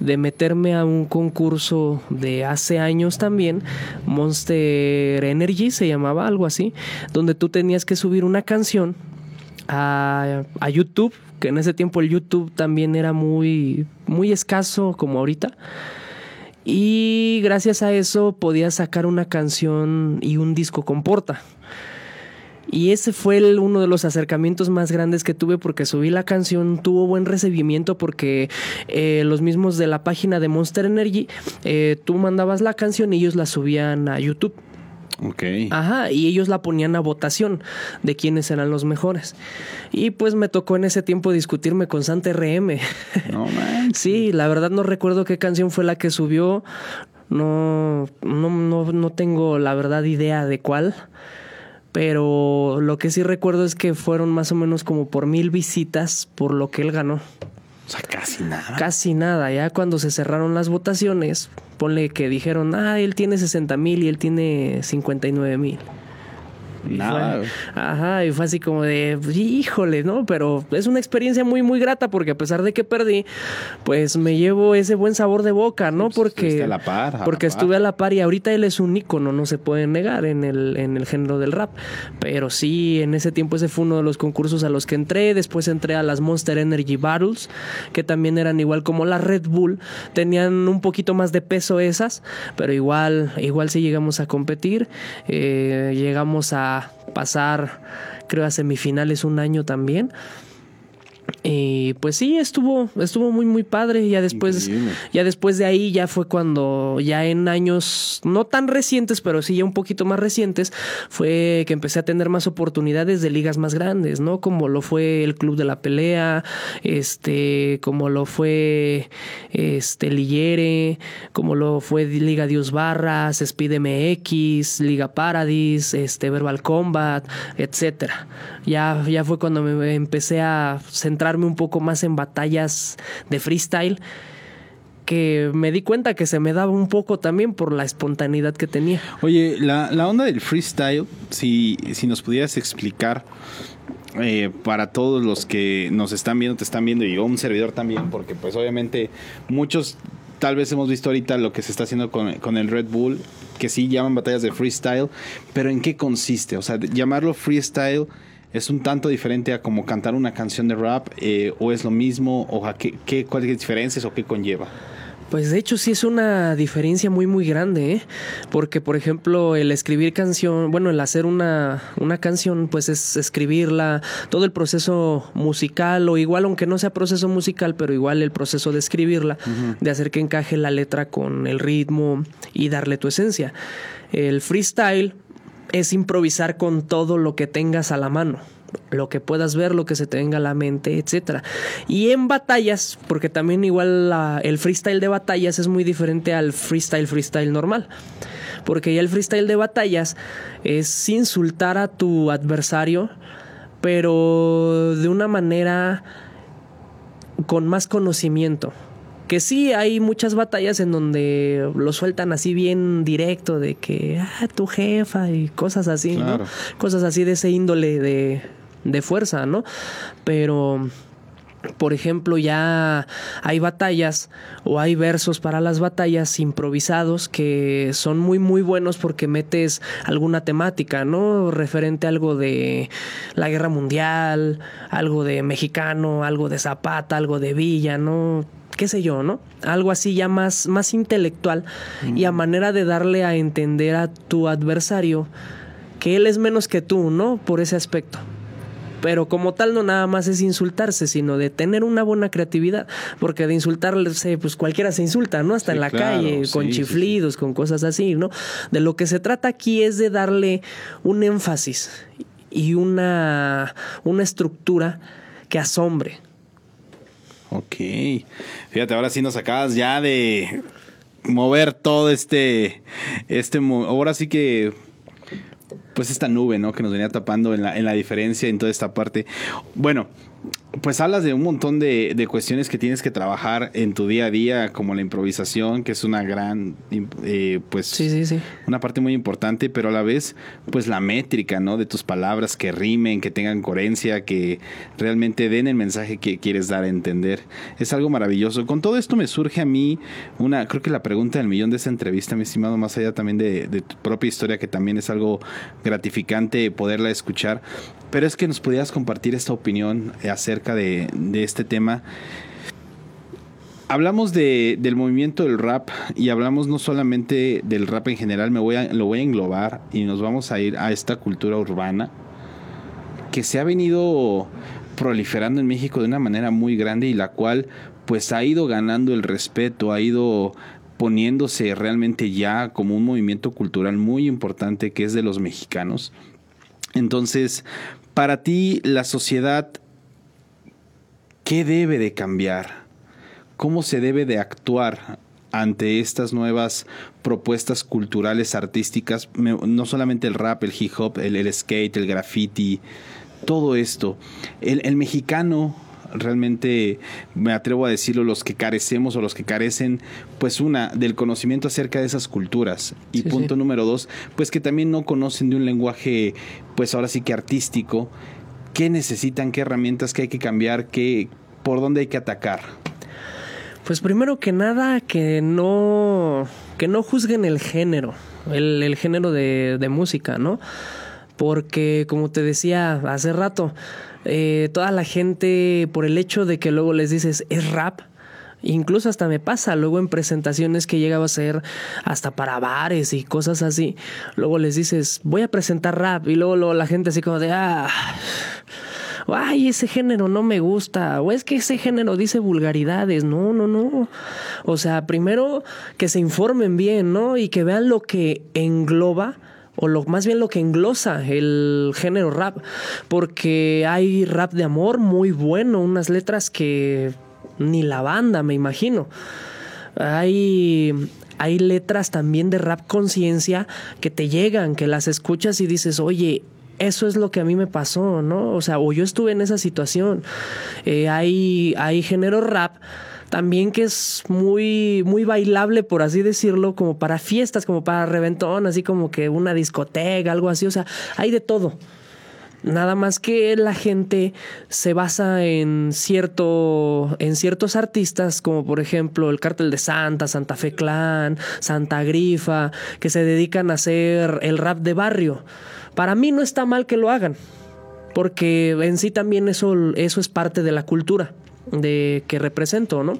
de meterme a un concurso de hace años también, Monster Energy se llamaba algo así, donde tú tenías que subir una canción a, YouTube, que en ese tiempo el YouTube también era muy, muy escaso como ahorita. Y gracias a eso podías sacar una canción y un disco con porta. Y ese fue uno de los acercamientos más grandes que tuve porque subí la canción, tuvo buen recibimiento porque eh, los mismos de la página de Monster Energy, eh, tú mandabas la canción y ellos la subían a YouTube. Ok. Ajá, y ellos la ponían a votación de quiénes eran los mejores. Y pues me tocó en ese tiempo discutirme con Santa RM. No man. sí, la verdad no recuerdo qué canción fue la que subió. No, no, no, no tengo la verdad idea de cuál. Pero lo que sí recuerdo es que fueron más o menos como por mil visitas por lo que él ganó. O sea, casi nada. Casi nada, ya cuando se cerraron las votaciones, ponle que dijeron, ah, él tiene 60 mil y él tiene 59 mil. Nada. ajá, y fue así como de, híjole, ¿no? Pero es una experiencia muy, muy grata porque a pesar de que perdí, pues me llevo ese buen sabor de boca, ¿no? Pues, porque a la par, a la porque par. estuve a la par y ahorita él es un ícono, no se puede negar en el, en el género del rap. Pero sí, en ese tiempo ese fue uno de los concursos a los que entré. Después entré a las Monster Energy Battles, que también eran igual como la Red Bull. Tenían un poquito más de peso esas, pero igual, igual sí llegamos a competir. Eh, llegamos a pasar, creo, a semifinales un año también. Y pues sí, estuvo, estuvo muy, muy padre. Ya después, Increíble. ya después de ahí ya fue cuando, ya en años no tan recientes, pero sí ya un poquito más recientes, fue que empecé a tener más oportunidades de ligas más grandes, ¿no? Como lo fue el Club de la Pelea, este, como lo fue este Lillere, como lo fue Liga Dios Barras, Speed MX, Liga Paradis, este, Verbal Combat, etcétera. Ya, ya fue cuando me empecé a un poco más en batallas de freestyle que me di cuenta que se me daba un poco también por la espontaneidad que tenía. Oye, la, la onda del freestyle, si, si nos pudieras explicar eh, para todos los que nos están viendo, te están viendo y un servidor también, porque pues obviamente muchos tal vez hemos visto ahorita lo que se está haciendo con, con el Red Bull, que sí llaman batallas de freestyle, pero ¿en qué consiste? O sea, llamarlo freestyle es un tanto diferente a como cantar una canción de rap, eh, o es lo mismo, o a qué, qué, cuáles diferencias o qué conlleva. Pues de hecho sí es una diferencia muy muy grande, ¿eh? porque por ejemplo el escribir canción, bueno, el hacer una, una canción pues es escribirla, todo el proceso musical o igual aunque no sea proceso musical, pero igual el proceso de escribirla, de hacer que encaje la letra con el ritmo y darle tu esencia. El freestyle es improvisar con todo lo que tengas a la mano lo que puedas ver, lo que se te venga a la mente, etcétera. Y en batallas, porque también igual el freestyle de batallas es muy diferente al freestyle freestyle normal. Porque ya el freestyle de batallas es insultar a tu adversario, pero de una manera con más conocimiento. Que sí, hay muchas batallas en donde lo sueltan así bien directo, de que, ah, tu jefa y cosas así, ¿no? Cosas así de ese índole de, de fuerza, ¿no? Pero, por ejemplo, ya hay batallas o hay versos para las batallas improvisados que son muy, muy buenos porque metes alguna temática, ¿no? Referente a algo de la guerra mundial, algo de mexicano, algo de Zapata, algo de Villa, ¿no? Qué sé yo, ¿no? Algo así ya más, más intelectual y a manera de darle a entender a tu adversario que él es menos que tú, ¿no? Por ese aspecto. Pero como tal no nada más es insultarse, sino de tener una buena creatividad, porque de insultarse, pues cualquiera se insulta, ¿no? Hasta Sí, en la claro, calle, sí, con sí. chiflidos, con cosas así, ¿no? De lo que se trata aquí es de darle un énfasis y una, una estructura que asombre. Ok. Fíjate, ahora sí nos acabas ya de mover todo este. este ahora sí que. Pues esta nube, ¿no? Que nos venía tapando en la, en la diferencia en toda esta parte. Bueno, pues hablas de un montón de, de cuestiones que tienes que trabajar en tu día a día, como la improvisación, que es una gran. eh, pues Sí, sí, sí. una parte muy importante, pero a la vez, pues la métrica, ¿no? De tus palabras que rimen, que tengan coherencia, que realmente den el mensaje que quieres dar a entender. Es algo maravilloso. Con todo esto me surge a mí una, creo que la pregunta del millón de esta entrevista, mi estimado, más allá también de, de tu propia historia, que también es algo gratificante poderla escuchar, pero es que nos pudieras compartir esta opinión acerca de, este tema. Hablamos de, del movimiento del rap y hablamos no solamente del rap en general, me lo voy a englobar y nos vamos a ir a esta cultura urbana que se ha venido proliferando en México de una manera muy grande y la cual pues ha ido ganando el respeto, ha ido poniéndose realmente ya como un movimiento cultural muy importante que es de los mexicanos. Entonces, para ti la sociedad, ¿qué debe de cambiar? cómo se debe de actuar ante estas nuevas propuestas culturales artísticas, no solamente el rap, el hip hop, el, skate, el graffiti, todo esto. El mexicano realmente me atrevo a decirlo, los que carecemos o los que carecen, pues una, del conocimiento acerca de esas culturas. Y Sí, punto sí. número dos, pues que también no conocen de un lenguaje, pues ahora sí que artístico. ¿Qué necesitan? ¿Qué herramientas que hay que cambiar? ¿Qué, ¿Por dónde hay que atacar? Pues primero que nada, que no, que no juzguen el género, el, el género de, de música, ¿no? Porque como te decía hace rato, eh, toda la gente, por el hecho de que luego les dices es rap, Incluso hasta me pasa luego en presentaciones que llegaba a ser hasta para bares y cosas así. Luego les dices, voy a presentar rap y luego, luego la gente así como de, ah, ay, ese género no me gusta, o es que ese género dice vulgaridades, no, no, no. O sea, primero que se informen bien, ¿no? Y que vean lo que engloba o lo, más bien lo que englosa el género rap, porque hay rap de amor muy bueno, unas letras que ni la banda, me imagino. Hay, hay letras también de rap conciencia que te llegan, que las escuchas y dices, oye, eso es lo que a mí me pasó, ¿no? O sea, o yo estuve en esa situación. Eh, hay, hay género rap también que es muy, muy bailable, por así decirlo, como para fiestas, como para reventón, así como que una discoteca, algo así. O sea, hay de todo. Nada más que la gente se basa en cierto en ciertos artistas como por ejemplo el Cártel de Santa, Santa Fe Clan, Santa Grifa, que se dedican a hacer el rap de barrio. Para mí no está mal que lo hagan, porque en sí también eso eso es parte de la cultura de que represento, ¿no?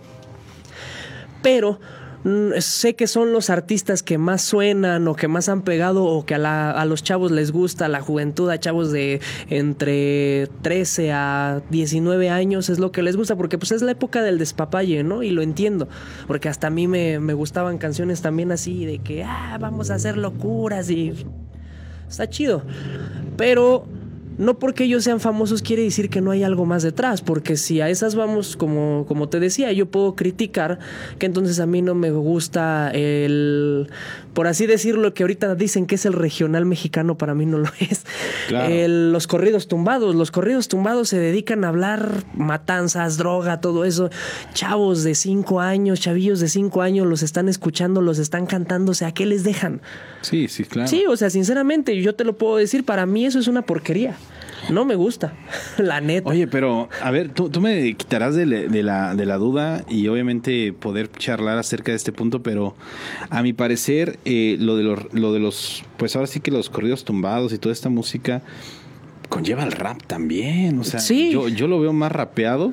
Pero mm, sé que son los artistas que más suenan o que más han pegado o que a, los chavos les gusta, la juventud, a chavos de entre 13 a 19 años es lo que les gusta, porque pues es la época del despapalle, ¿no? Y lo entiendo, porque hasta a mí me, me gustaban canciones también así de que, ah, vamos a hacer locuras y... Está chido, pero no porque ellos sean famosos quiere decir que no hay algo más detrás, porque si a esas vamos, como, como te decía, yo puedo criticar que entonces a mí no me gusta el, por así decirlo, que ahorita dicen que es el regional mexicano, para mí no lo es. Claro. Los corridos tumbados, los corridos tumbados se dedican a hablar matanzas, droga, todo eso. Chavos de cinco años, chavillos de cinco años los están escuchando, los están cantando, o sea, ¿qué les dejan? Sí, sí, claro. Sí, o sea, sinceramente, yo te lo puedo decir, para mí eso es una porquería. No me gusta, la neta. Oye, pero a ver, tú, tú me quitarás de, la- de la, de la duda y obviamente poder charlar acerca de este punto, pero a mi parecer eh, lo, de los, lo de los, pues ahora sí que los corridos tumbados y toda esta música conlleva el rap también, o sea, Sí. yo, yo lo veo más rapeado.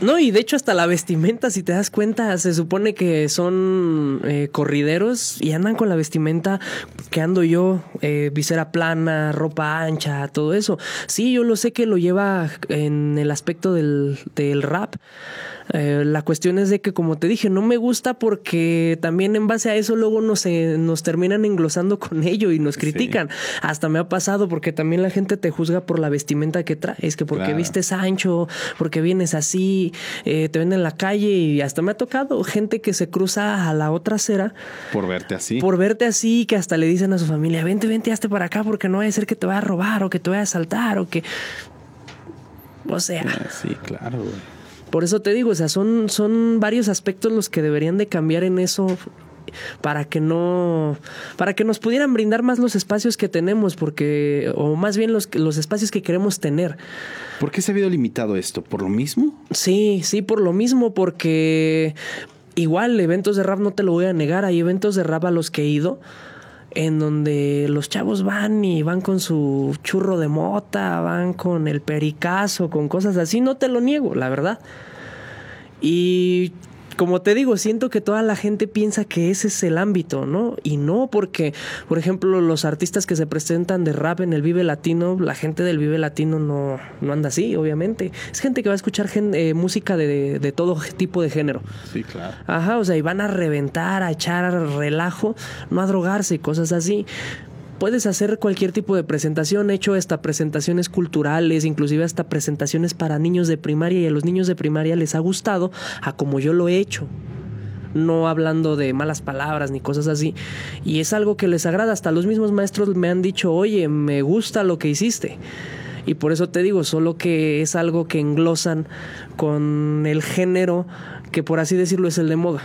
No, y de hecho hasta la vestimenta, si te das cuenta, se supone que son eh, corrideros y andan con la vestimenta que ando yo, eh, visera plana, ropa ancha, todo eso. Sí, yo lo sé que lo lleva en el aspecto del, del rap. Eh, la cuestión es de que, como te dije, no me gusta porque también en base a eso luego nos, eh, nos terminan englosando con ello y nos critican. Hasta me ha pasado porque también la gente te juzga por la vestimenta que traes, que porque Claro. vistes ancho, porque vienes así, eh, te ven en la calle y hasta me ha tocado gente que se cruza a la otra acera Por verte así. por verte así que hasta le dicen a su familia, vente, vente, hazte para acá porque no vaya a ser que te vaya a robar o que te vaya a asaltar o que... O sea, Ah, Sí, claro, güey. Por eso te digo, o sea, son, son varios aspectos los que deberían de cambiar en eso para que no para que nos pudieran brindar más los espacios que tenemos porque o más bien los, los espacios que queremos tener. ¿Por qué se ha habido limitado esto? ¿Por lo mismo? Sí, sí, por lo mismo, porque igual eventos de rap no te lo voy a negar, hay eventos de rap a los que he ido en donde los chavos van y van con su churro de mota, van con el pericazo, con cosas así, no te lo niego, la verdad. Y como te digo, siento que toda la gente piensa que ese es el ámbito, ¿no? Y no, porque, por ejemplo, los artistas que se presentan de rap en el Vive Latino, la gente del Vive Latino no, no anda así, obviamente. Es gente que va a escuchar gen- eh, música de, de todo tipo de género. Sí, claro. Ajá, o sea, y van a reventar, a echar relajo, no a drogarse y cosas así. Puedes hacer cualquier tipo de presentación, he hecho hasta presentaciones culturales, inclusive hasta presentaciones para niños de primaria y a los niños de primaria les ha gustado a como yo lo he hecho. No hablando de malas palabras ni cosas así. Y es algo que les agrada. Hasta los mismos maestros me han dicho, oye, me gusta lo que hiciste. Y por eso te digo, solo que es algo que englosan con el género que por así decirlo es el de moda.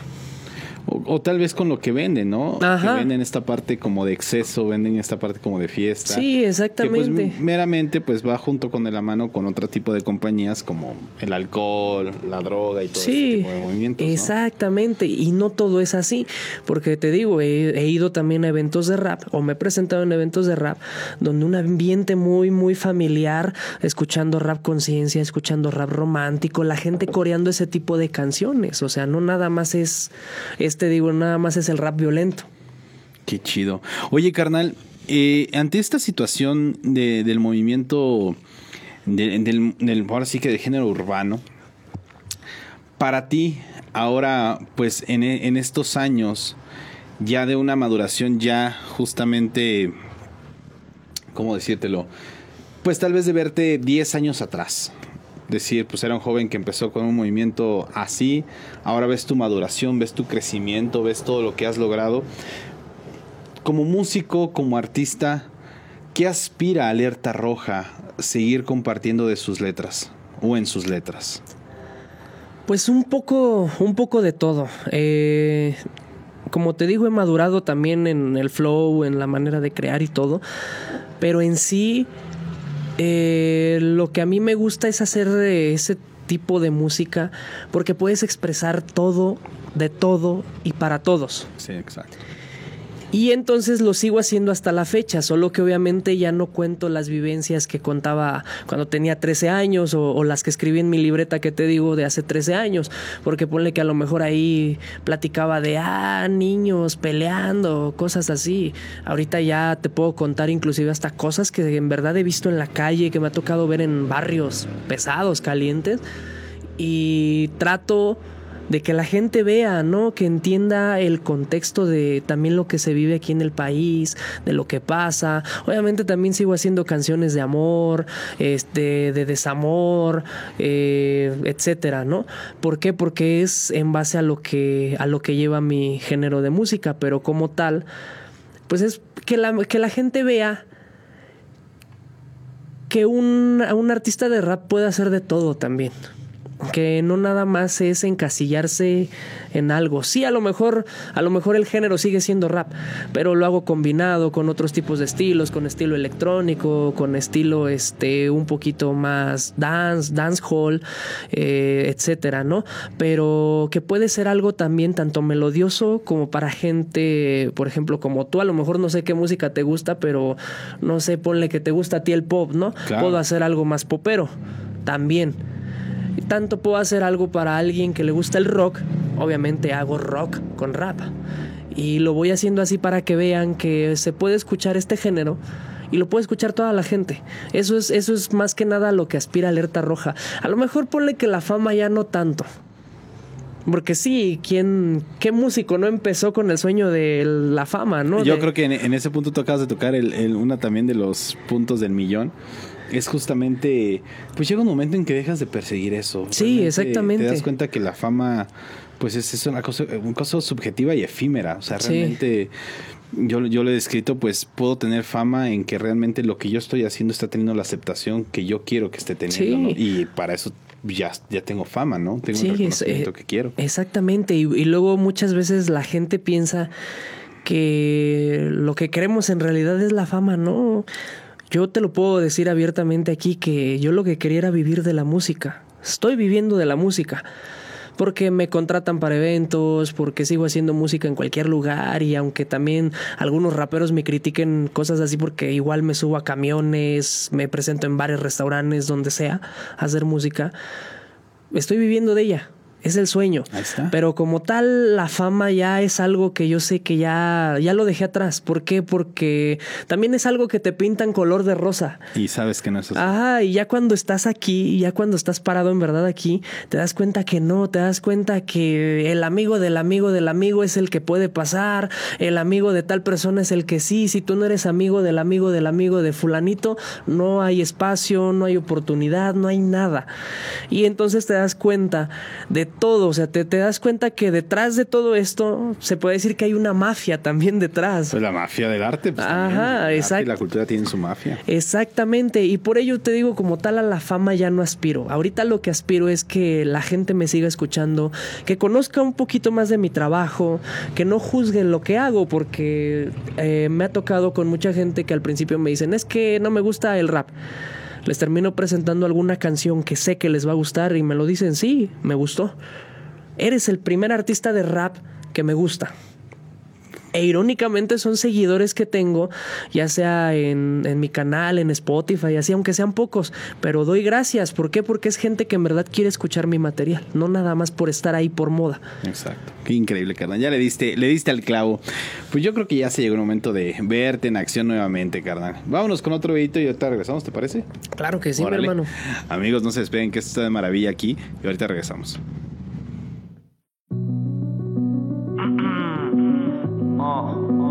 O, tal vez con lo que venden, ¿no? Ajá. Que venden esta parte como de exceso, venden esta parte como de fiesta. Sí, exactamente. Que pues meramente pues va junto con de la mano con otro tipo de compañías como el alcohol, la droga y todo ese tipo de movimientos. ¿no? exactamente. Y no todo es así. Porque te digo, he, he ido también a eventos de rap o me he presentado en eventos de rap donde un ambiente muy, muy familiar, escuchando rap conciencia, escuchando rap romántico, la gente coreando ese tipo de canciones. O sea, no nada más es, este digo, nada más es el rap violento. Qué chido. Oye, carnal, eh, ante esta situación de- del movimiento de- del, ahora sí que de género urbano, para ti, ahora, pues en, en estos años, ya de una maduración ya justamente, ¿cómo decírtelo? Pues tal vez de verte 10 años atrás. Decir, pues era un joven que empezó con un movimiento así, ahora ves tu maduración, ves tu crecimiento, ves todo lo que has logrado como músico, como artista, ¿qué aspira Alerta Roja seguir compartiendo de sus letras o en sus letras? Pues un poco, un poco de todo. Eh, como te digo, he madurado también en el flow, en la manera de crear y todo. Pero en sí, eh, lo que a mí me gusta es hacer ese tipo de música porque puedes expresar todo, de todo y para todos. Sí, exacto. Y entonces lo sigo haciendo hasta la fecha, solo que obviamente ya no cuento las vivencias que contaba cuando tenía 13 años o, las que escribí en mi libreta que te digo de hace 13 años, porque ponle que a lo mejor ahí platicaba de, ah, niños peleando, cosas así. Ahorita ya te puedo contar inclusive hasta cosas que en verdad he visto en la calle, que me ha tocado ver en barrios pesados, calientes, y trato de que la gente vea, ¿no? Que entienda el contexto de también lo que se vive aquí en el país, de lo que pasa. Obviamente también sigo haciendo canciones de amor, este, de desamor, eh, etcétera, ¿no? ¿Por qué? Porque es en base a lo que a lo que lleva mi género de música, pero como tal, pues es que la, que la gente vea que un, un artista de rap puede hacer de todo también que no nada más es encasillarse en algo. Sí, a lo mejor, a lo mejor el género sigue siendo rap, pero lo hago combinado con otros tipos de estilos, con estilo electrónico, con estilo este un poquito más dance, dancehall, eh, etcétera, ¿no? Pero que puede ser algo también tanto melodioso como para gente, por ejemplo, como tú. A lo mejor no sé qué música te gusta, pero no sé, ponle que te gusta a ti el pop, ¿no? Claro. Puedo hacer algo más popero también. Tanto puedo hacer algo para alguien que le gusta el rock, obviamente hago rock con rap. Y lo voy haciendo así para que vean que se puede escuchar este género y lo puede escuchar toda la gente. Eso es, eso es más que nada lo que aspira Alerta Roja. A lo mejor ponle que la fama ya no tanto. Porque sí, ¿quién, ¿qué músico no empezó con el sueño de la fama, no? Yo De- creo que en, en ese punto tú acabas de tocar el, el- una también de los puntos del millón. Es justamente, pues llega un momento en que dejas de perseguir eso. Sí, Realmente exactamente. Te das cuenta que la fama, pues es, es una cosa, una cosa subjetiva y efímera. O sea, Sí. realmente yo, yo lo he descrito, pues puedo tener fama en que realmente lo que yo estoy haciendo está teniendo la aceptación que yo quiero que esté teniendo. Sí. ¿no? Y para eso ya, ya tengo fama, ¿no? Tengo Sí, un es, reconocimiento eh, que quiero. Exactamente, y, y luego muchas veces la gente piensa que lo que queremos en realidad es la fama, ¿no? Yo te lo puedo decir abiertamente aquí que yo lo que quería era vivir de la música. Estoy viviendo de la música. Porque me contratan para eventos, porque sigo haciendo música en cualquier lugar y aunque también algunos raperos me critiquen cosas así porque igual me subo a camiones, me presento en bares, restaurantes, donde sea, a hacer música, estoy viviendo de ella. Es el sueño. Ahí está. Pero como tal, la fama ya es algo que yo sé que ya, ya lo dejé atrás. ¿Por qué? Porque también es algo que te pintan color de rosa. Y sabes que no es así. Ajá, y ya cuando estás aquí, ya cuando estás parado en verdad aquí, te das cuenta que no, te das cuenta que el amigo del amigo del amigo es el que puede pasar, el amigo de tal persona es el que sí, si tú no eres amigo del amigo del amigo de fulanito, no hay espacio, no hay oportunidad, no hay nada. Y entonces te das cuenta de todo, o sea, te, te, das cuenta que detrás de todo esto se puede decir que hay una mafia también detrás. Pues la mafia del arte, pues Ajá, exacto. la cultura tienen su mafia. Exactamente, y por ello te digo, como tal a la fama ya no aspiro. Ahorita lo que aspiro es que la gente me siga escuchando, que conozca un poquito más de mi trabajo, que no juzguen lo que hago, porque eh, me ha tocado con mucha gente que al principio me dicen, es que no me gusta el rap les termino presentando alguna canción que sé que les va a gustar y me lo dicen, sí, me gustó. Eres el primer artista de rap que me gusta. E irónicamente son seguidores que tengo, ya sea en, en, mi canal, en Spotify, así, aunque sean pocos. Pero doy gracias. ¿Por qué? Porque es gente que en verdad quiere escuchar mi material, no nada más por estar ahí por moda. Exacto. Qué increíble, carnal. Ya le diste, le diste al clavo. Pues yo creo que ya se llegó el momento de verte en acción nuevamente, carnal. Vámonos con otro videito y ahorita regresamos, ¿te parece? Claro que sí, mi hermano. Amigos, no se despeguen que esto está de maravilla aquí y ahorita regresamos.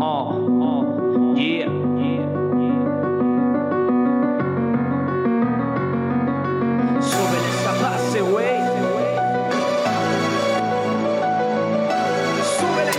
Oh, oh, yeah, yeah, yeah. Súbele esa base, güey. Súbele.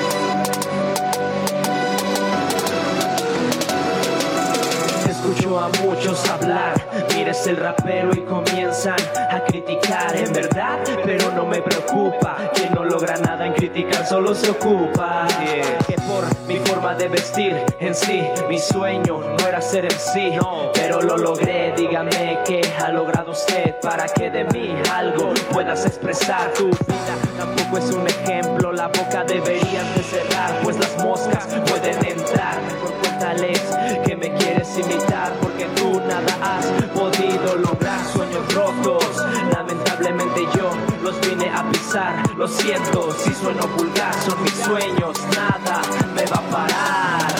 Escucho a muchos hablar, mires el rapero y comienzan a criticar en verdad, pero no me preocupa, quien no logra nada en criticar solo se ocupa. Yeah. Que por mi forma de vestir en sí, mi sueño no era ser en sí, pero lo logré, dígame qué ha logrado usted para que de mí algo puedas expresar. Tu vida tampoco es un ejemplo, la boca deberías de cerrar, pues las moscas pueden entrar. Cuéntales que me quieres imitar, porque tú nada has podido lograr. Sueños rotos, lamentablemente yo los vine a pisar. Lo siento si sueno vulgar, son mis sueños, nada me va a parar.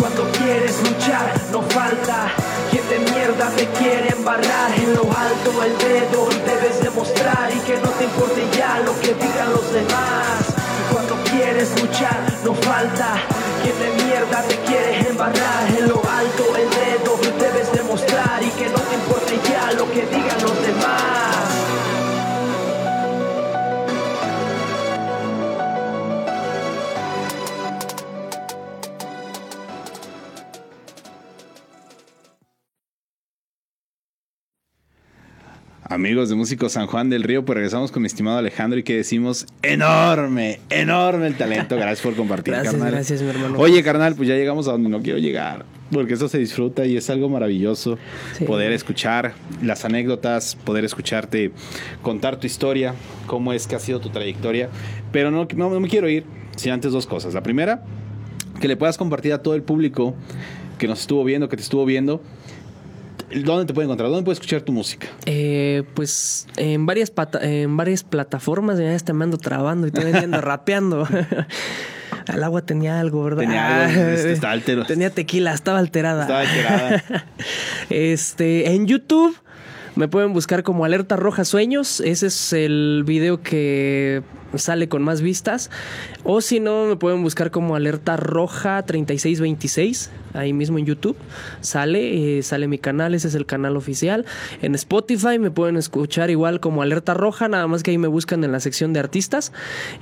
Cuando quieres luchar, no falta quien de mierda te quiere embarrar. En lo alto el dedo debes demostrar y que no te importe ya lo que digan los demás. Embarrar. Amigos de Músicos San Juan del Río, pues regresamos con mi estimado Alejandro y que decimos enorme, enorme el talento. Gracias por compartir, Gracias, carnal. gracias, mi hermano. Oye, carnal, pues ya llegamos a donde no quiero llegar, porque eso se disfruta y es algo maravilloso Sí. poder escuchar las anécdotas, poder escucharte contar tu historia, cómo es que ha sido tu trayectoria. Pero no, no, no me quiero ir sin antes dos cosas. La primera, que le puedas compartir a todo el público que nos estuvo viendo, que te estuvo viendo, ¿dónde te puede encontrar? ¿Dónde puede escuchar tu música? Eh, pues en varias, pata- en varias plataformas ya me ando trabando y estoy vendiendo rapeando. Al agua tenía algo, ¿verdad? Tenía algo, Ah, este, estaba altero- Tenía tequila, estaba alterada. Estaba alterada. este, en YouTube me pueden buscar como Alerta Roja Sueños. Ese es el video que sale con más vistas. O si no, me pueden buscar como Alerta Roja 3626. Ahí mismo en YouTube sale, eh, sale mi canal, ese es el canal oficial. En Spotify me pueden escuchar igual como Alerta Roja, nada más que ahí me buscan en la sección de artistas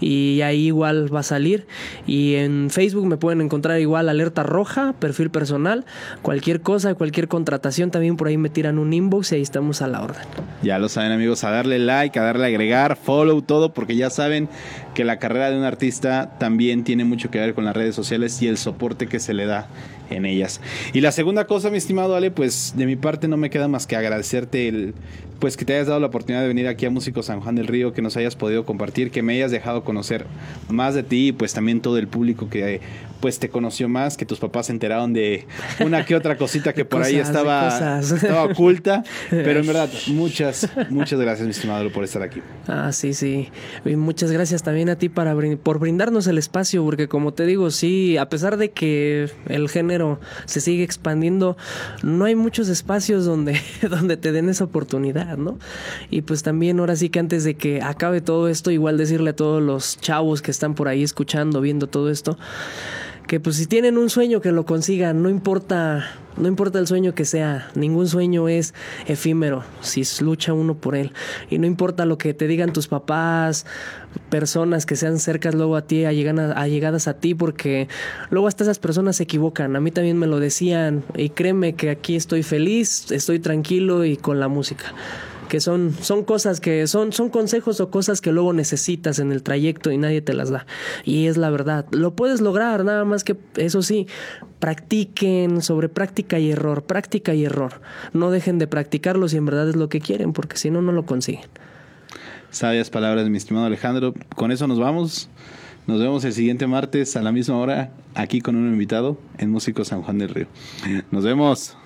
y ahí igual va a salir. Y en Facebook me pueden encontrar igual Alerta Roja, perfil personal, cualquier cosa, cualquier contratación, también por ahí me tiran un inbox y ahí estamos a la orden. Ya lo saben amigos, a darle like, a darle agregar, follow, todo, porque ya saben que la carrera de un artista también tiene mucho que ver con las redes sociales y el soporte que se le da en ellas. Y la segunda cosa, mi estimado Ale, pues de mi parte no me queda más que agradecerte el pues que te hayas dado la oportunidad de venir aquí a Músico San Juan del Río, que nos hayas podido compartir, que me hayas dejado conocer más de ti y pues también todo el público que pues te conoció más, que tus papás se enteraron de una que otra cosita que por ahí Cosas, estaba, oculta, pero en verdad, muchas, muchas gracias, mi estimado, por estar aquí. Ah, sí, sí. Y muchas gracias también a ti para brin- por brindarnos el espacio, porque como te digo, sí, a pesar de que el género se sigue expandiendo, no hay muchos espacios donde, donde te den esa oportunidad, ¿no? Y pues también ahora sí que antes de que acabe todo esto, igual decirle a todos los chavos que están por ahí escuchando, viendo todo esto, que pues si tienen un sueño que lo consigan, no importa, no importa el sueño que sea, ningún sueño es efímero si lucha uno por él. Y no importa lo que te digan tus papás, personas que sean cercas luego a ti, allegadas a ti, porque luego hasta esas personas se equivocan. A mí también me lo decían y créeme que aquí estoy feliz, estoy tranquilo y con la música que son, son cosas que son, son consejos o cosas que luego necesitas en el trayecto y nadie te las da. Y es la verdad. Lo puedes lograr, nada más que eso sí, practiquen sobre práctica y error, práctica y error. No dejen de practicarlo si en verdad es lo que quieren, porque si no, no lo consiguen. Sabias palabras, mi estimado Alejandro. Con eso nos vamos. Nos vemos el siguiente martes a la misma hora aquí con un invitado en Músico San Juan del Río. Nos vemos.